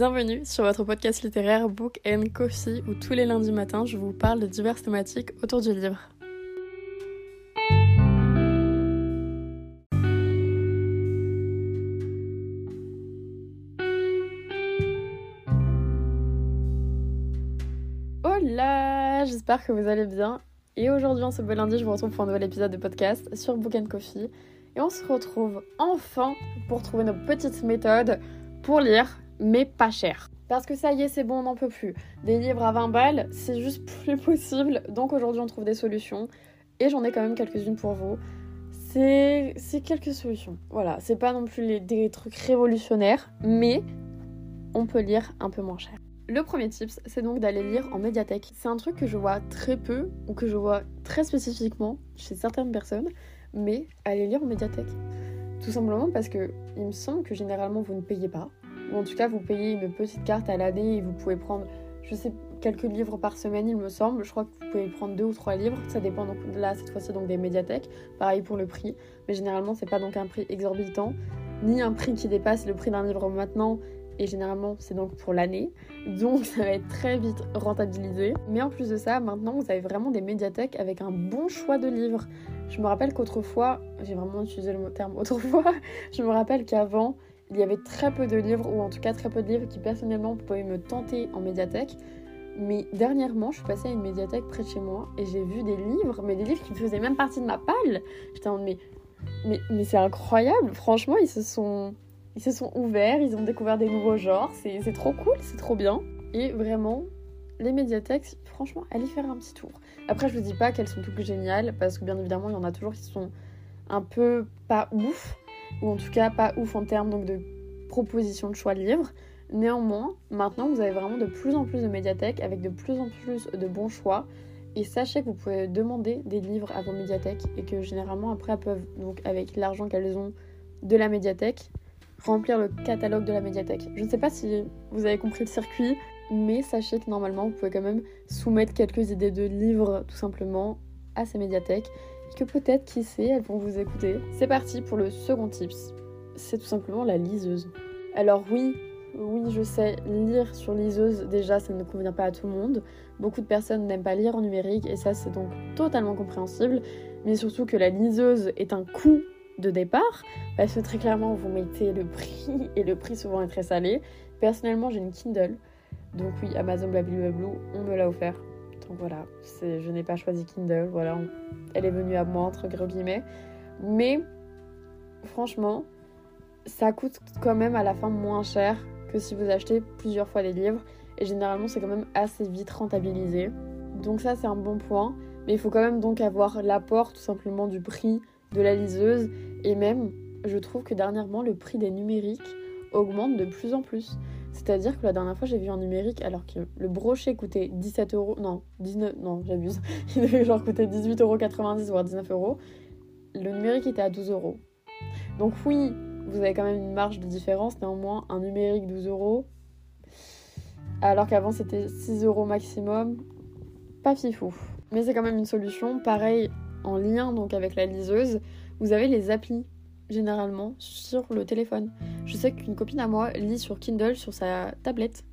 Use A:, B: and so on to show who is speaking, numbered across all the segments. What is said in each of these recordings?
A: Bienvenue sur votre podcast littéraire Book and Coffee où tous les lundis matins je vous parle de diverses thématiques autour du livre. Hola, j'espère que vous allez bien. Et aujourd'hui, en ce beau lundi, je vous retrouve pour un nouvel épisode de podcast sur Book and Coffee. Et on se retrouve enfin pour trouver nos petites méthodes pour lire mais pas cher. Parce que ça y est, c'est bon, on n'en peut plus. Des livres à 20 balles, c'est juste plus possible. Donc aujourd'hui, on trouve des solutions. Et j'en ai quand même quelques-unes pour vous. C'est quelques solutions. Voilà, c'est pas non plus les, des trucs révolutionnaires, mais on peut lire un peu moins cher. Le premier tips, c'est donc d'aller lire en médiathèque. C'est un truc que je vois très peu ou que je vois très spécifiquement chez certaines personnes, mais aller lire en médiathèque. Tout simplement parce que il me semble que généralement vous ne payez pas en tout cas vous payez une petite carte à l'année et vous pouvez prendre, je sais, quelques livres par semaine il me semble. Je crois que vous pouvez prendre deux ou trois livres, ça dépend donc là cette fois-ci donc des médiathèques. Pareil pour le prix, mais généralement c'est pas donc un prix exorbitant, ni un prix qui dépasse le prix d'un livre maintenant. Et généralement, c'est donc pour l'année. Donc, ça va être très vite rentabilisé. Mais en plus de ça, maintenant, vous avez vraiment des médiathèques avec un bon choix de livres. Je me rappelle qu'autrefois, j'ai vraiment utilisé le terme autrefois, je me rappelle qu'avant, il y avait très peu de livres, ou en tout cas très peu de livres qui personnellement pouvaient me tenter en médiathèque. Mais dernièrement, je suis passée à une médiathèque près de chez moi et j'ai vu des livres, mais des livres qui faisaient même partie de ma palle. J'étais en mais, mais, mais c'est incroyable. Franchement, ils se, sont, ouverts, ils ont découvert des nouveaux genres. C'est trop cool, c'est trop bien. Et vraiment, les médiathèques, franchement, allez faire un petit tour. Après, je vous dis pas qu'elles sont toutes géniales, parce que bien évidemment, il y en a toujours qui sont un peu pas ouf ou en tout cas pas ouf en termes donc, de propositions de choix de livres. Néanmoins, maintenant vous avez vraiment de plus en plus de médiathèques avec de plus en plus de bons choix. Et sachez que vous pouvez demander des livres à vos médiathèques et que généralement après elles peuvent, donc avec l'argent qu'elles ont de la médiathèque, remplir le catalogue de la médiathèque. Je ne sais pas si vous avez compris le circuit, mais sachez que normalement vous pouvez quand même soumettre quelques idées de livres tout simplement à ces médiathèques que peut-être, qui sait, elles vont vous écouter. C'est parti pour le second tips. C'est tout simplement la liseuse. Alors oui, oui, je sais, lire sur liseuse, déjà, ça ne convient pas à tout le monde. Beaucoup de personnes n'aiment pas lire en numérique et ça, c'est donc totalement compréhensible. Mais surtout que la liseuse est un coût de départ, parce que très clairement, vous mettez le prix et le prix souvent est très salé. Personnellement, j'ai une Kindle. Donc oui, Amazon blablabla, on me l'a offert. Donc voilà, je n'ai pas choisi Kindle, voilà, elle est venue à moi entre gros guillemets. Mais franchement, ça coûte quand même à la fin moins cher que si vous achetez plusieurs fois les livres. Et généralement, c'est quand même assez vite rentabilisé. Donc ça, c'est un bon point. Mais il faut quand même donc avoir l'apport tout simplement du prix de la liseuse. Et même, je trouve que dernièrement, le prix des numériques augmente de plus en plus. C'est-à-dire que la dernière fois, j'ai vu en numérique, alors que le brochet coûtait 17 euros, non, 19, non, j'abuse, il devait genre coûter 18,90 euros, voire 19 euros. Le numérique était à 12 euros. Donc oui, vous avez quand même une marge de différence, néanmoins, un numérique 12 euros, alors qu'avant c'était 6 euros maximum, pas fifou. Mais c'est quand même une solution. Pareil, en lien donc avec la liseuse, vous avez les applis généralement sur le téléphone. Je sais qu'une copine à moi lit sur Kindle sur sa tablette.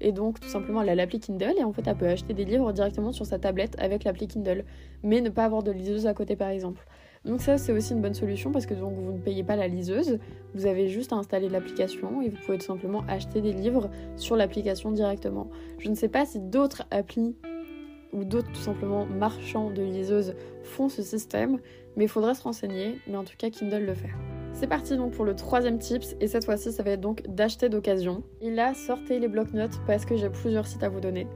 A: Et donc, tout simplement, elle a l'appli Kindle et en fait, elle peut acheter des livres directement sur sa tablette avec l'appli Kindle, mais ne pas avoir de liseuse à côté, par exemple. Donc ça, c'est aussi une bonne solution parce que donc vous ne payez pas la liseuse, vous avez juste à installer l'application et vous pouvez tout simplement acheter des livres sur l'application directement. Je ne sais pas si d'autres applis ou d'autres tout simplement marchands de liseuses font ce système, mais il faudrait se renseigner, mais en tout cas Kindle le fait. C'est parti donc pour le troisième tips et cette fois-ci ça va être donc d'acheter d'occasion. Et là sortez les blocs-notes parce que j'ai plusieurs sites à vous donner.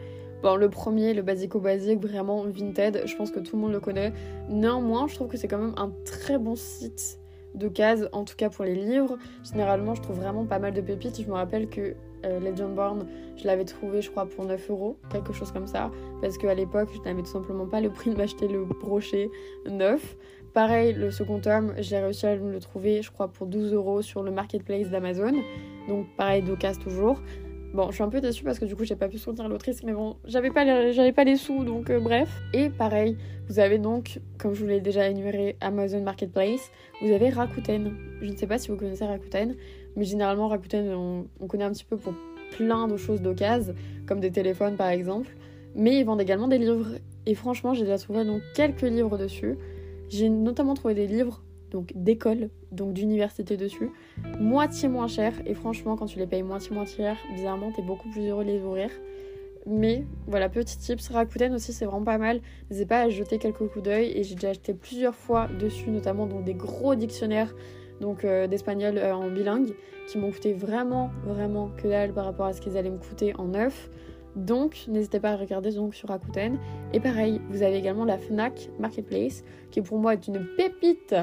A: Bon, le premier, le basico-basique, vraiment Vinted, je pense que tout le monde le connaît. Néanmoins, je trouve que c'est quand même un très bon site de cases, en tout cas pour les livres. Généralement, je trouve vraiment pas mal de pépites. Je me rappelle que euh, Legendborn, je l'avais trouvé, je crois, pour 9 euros, quelque chose comme ça. Parce qu'à l'époque, je n'avais tout simplement pas le prix de m'acheter le brochet neuf. Pareil, le second tome, j'ai réussi à le trouver, je crois, pour 12 euros sur le marketplace d'Amazon. Donc, pareil, d'occasion toujours. Bon, je suis un peu déçue parce que du coup, j'ai pas pu soutenir l'autrice, mais bon, j'avais pas, les, pas les sous, donc euh, bref. Et pareil, vous avez donc, comme je vous l'ai déjà énuméré, Amazon Marketplace, vous avez Rakuten. Je ne sais pas si vous connaissez Rakuten, mais généralement, Rakuten, on, connaît un petit peu pour plein de choses d'occasion, comme des téléphones par exemple, mais ils vendent également des livres. Et franchement, j'ai déjà trouvé donc quelques livres dessus. J'ai notamment trouvé des livres donc d'école, donc d'université dessus, moitié moins cher. Et franchement, quand tu les payes moitié moins cher, bizarrement, t'es beaucoup plus heureux de les ouvrir. Mais voilà, petit tips, Rakuten aussi c'est vraiment pas mal. N'hésitez pas à jeter quelques coups d'œil et j'ai déjà acheté plusieurs fois dessus, notamment dans des gros dictionnaires donc euh, d'espagnol euh, en bilingue qui m'ont coûté vraiment vraiment que dalle par rapport à ce qu'ils allaient me coûter en neuf. Donc n'hésitez pas à regarder donc sur Rakuten. Et pareil, vous avez également la Fnac Marketplace qui pour moi est une pépite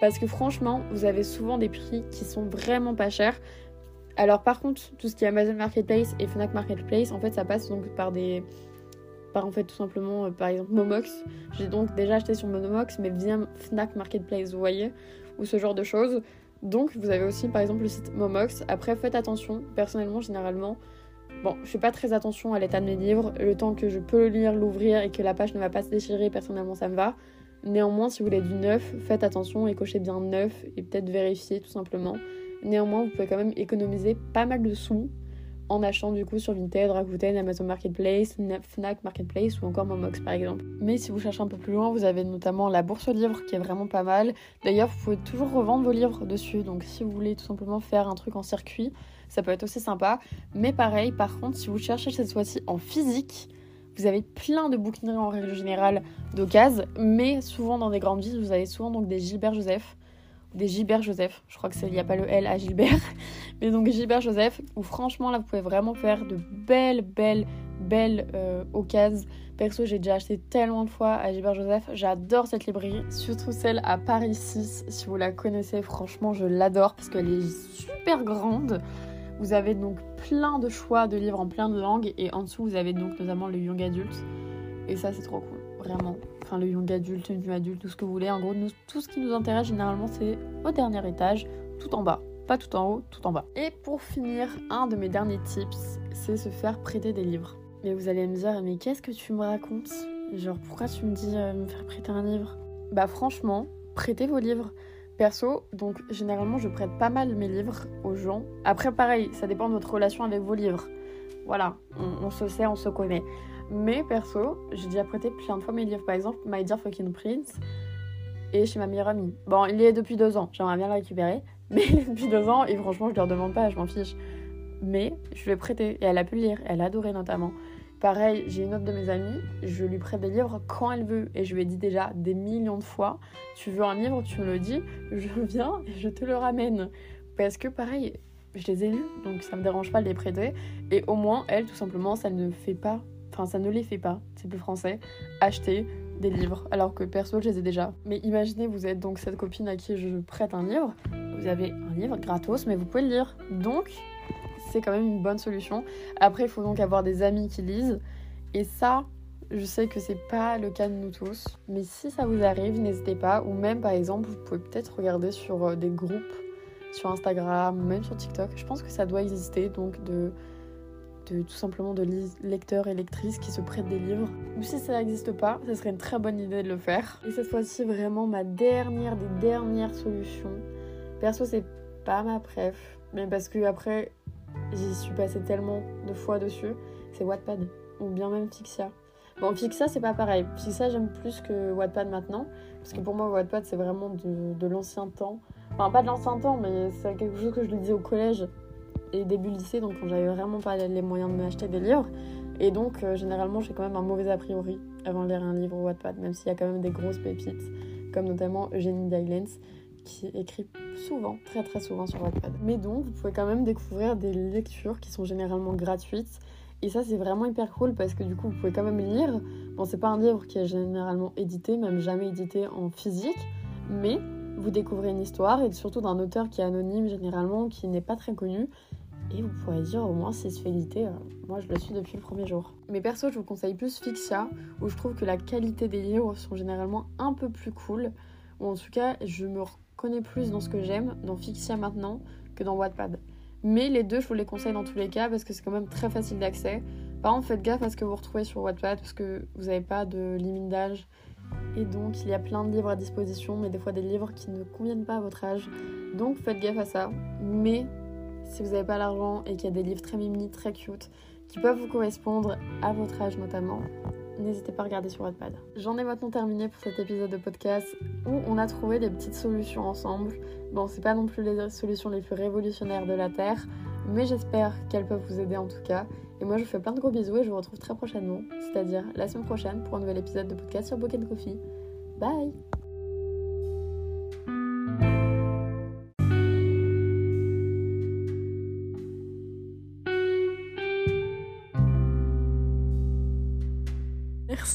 A: parce que franchement, vous avez souvent des prix qui sont vraiment pas chers. Alors par contre, tout ce qui est Amazon Marketplace et Fnac Marketplace, en fait, ça passe donc par des par en fait tout simplement euh, par exemple Momox. J'ai donc déjà acheté sur Momox mais via Fnac Marketplace, vous voyez, ou ce genre de choses. Donc vous avez aussi par exemple le site Momox. Après faites attention, personnellement généralement Bon, je fais pas très attention à l'état de mes livres. Le temps que je peux le lire, l'ouvrir et que la page ne va pas se déchirer, personnellement, ça me va. Néanmoins, si vous voulez du neuf, faites attention et cochez bien neuf et peut-être vérifier tout simplement. Néanmoins, vous pouvez quand même économiser pas mal de sous en achetant du coup sur Vinted, Rakuten, Amazon Marketplace, Fnac Marketplace ou encore Momox par exemple. Mais si vous cherchez un peu plus loin, vous avez notamment la bourse aux livres qui est vraiment pas mal. D'ailleurs, vous pouvez toujours revendre vos livres dessus. Donc si vous voulez tout simplement faire un truc en circuit, ça peut être aussi sympa. Mais pareil, par contre, si vous cherchez cette fois-ci en physique, vous avez plein de bouquineries en règle générale d'occasion, mais souvent dans des grandes villes, vous avez souvent donc des Gilbert Joseph des Gilbert Joseph. Je crois que il n'y a pas le L à Gilbert. Mais donc Gilbert Joseph, où franchement là vous pouvez vraiment faire de belles, belles, belles euh, occasions. Perso, j'ai déjà acheté tellement de fois à Gilbert Joseph. J'adore cette librairie, surtout celle à Paris 6. Si vous la connaissez, franchement, je l'adore parce qu'elle est super grande. Vous avez donc plein de choix de livres en plein de langues et en dessous vous avez donc notamment le young adult. Et ça c'est trop cool, vraiment enfin le young adulte, le new adulte, tout ce que vous voulez. En gros, tout ce qui nous intéresse généralement, c'est au dernier étage, tout en bas. Pas tout en haut, tout en bas. Et pour finir, un de mes derniers tips, c'est se faire prêter des livres. Mais vous allez me dire, mais qu'est-ce que tu me racontes? Genre, pourquoi tu me dis euh, me faire prêter un livre? Bah franchement, prêtez vos livres. Perso, donc généralement je prête pas mal mes livres aux gens. Après pareil, ça dépend de votre relation avec vos livres. Voilà, on, se sait, on se connaît. Mais perso, j'ai déjà prêté plein de fois mes livres. Par exemple, My Dear Fucking Prince et chez ma meilleure amie. Bon, il est depuis deux ans, j'aimerais bien le récupérer. Mais depuis deux ans et franchement, je leur demande pas, je m'en fiche. Mais je lui ai prêté et elle a pu le lire, elle a adoré notamment. Pareil, j'ai une autre de mes amies, je lui prête des livres quand elle veut et je lui ai dit déjà des millions de fois tu veux un livre, tu me le dis, je viens et je te le ramène. Parce que pareil, je les ai lus donc ça me dérange pas de les prêter et au moins elle, tout simplement, ça ne fait pas enfin ça ne les fait pas, c'est plus français, acheter des livres, alors que perso je les ai déjà. Mais imaginez, vous êtes donc cette copine à qui je prête un livre, vous avez un livre gratos, mais vous pouvez le lire. Donc, c'est quand même une bonne solution. Après, il faut donc avoir des amis qui lisent, et ça, je sais que c'est pas le cas de nous tous, mais si ça vous arrive, n'hésitez pas, ou même par exemple, vous pouvez peut-être regarder sur euh, des groupes sur Instagram, même sur TikTok. Je pense que ça doit exister, donc de de tout simplement de lecteurs et lectrices qui se prêtent des livres. Ou si ça n'existe pas, ce serait une très bonne idée de le faire. Et cette fois-ci, vraiment ma dernière des dernières solutions. Perso, c'est pas ma préf, mais parce que après, j'y suis passée tellement de fois dessus. C'est Wattpad ou bien même Fixia. Bon, Fixia, c'est pas pareil. Fixia, j'aime plus que Wattpad maintenant. Parce que pour moi, Wattpad, c'est vraiment de, l'ancien temps. Enfin, pas de l'ancien temps, mais c'est quelque chose que je lisais au collège et début lycée, donc quand j'avais vraiment pas les moyens de m'acheter des livres. Et donc, euh, généralement, j'ai quand même un mauvais a priori avant de lire un livre Wattpad, même s'il y a quand même des grosses pépites, comme notamment Eugénie Dylands, qui écrit souvent, très très souvent sur Wattpad. Mais donc, vous pouvez quand même découvrir des lectures qui sont généralement gratuites. Et ça, c'est vraiment hyper cool parce que du coup, vous pouvez quand même lire. Bon, c'est pas un livre qui est généralement édité, même jamais édité en physique, mais vous découvrez une histoire et surtout d'un auteur qui est anonyme généralement, qui n'est pas très connu et vous pourrez dire au moins c'est fidélité, euh, moi je le suis depuis le premier jour. Mais perso, je vous conseille plus Fixia, où je trouve que la qualité des livres sont généralement un peu plus cool. Ou en tout cas, je me reconnais plus dans ce que j'aime dans Fixia maintenant que dans Wattpad. Mais les deux, je vous les conseille dans tous les cas parce que c'est quand même très facile d'accès. Par contre, faites gaffe à ce que vous retrouvez sur Wattpad parce que vous n'avez pas de limite d'âge. Et donc, il y a plein de livres à disposition, mais des fois des livres qui ne conviennent pas à votre âge. Donc, faites gaffe à ça. Mais si vous n'avez pas l'argent et qu'il y a des livres très mimi, très cute, qui peuvent vous correspondre à votre âge notamment, n'hésitez pas à regarder sur Wattpad. J'en ai maintenant terminé pour cet épisode de podcast où on a trouvé des petites solutions ensemble. Bon, c'est pas non plus les solutions les plus révolutionnaires de la Terre, mais j'espère qu'elles peuvent vous aider en tout cas. Et moi, je vous fais plein de gros bisous et je vous retrouve très prochainement, c'est-à-dire la semaine prochaine pour un nouvel épisode de podcast sur Book Coffee. Bye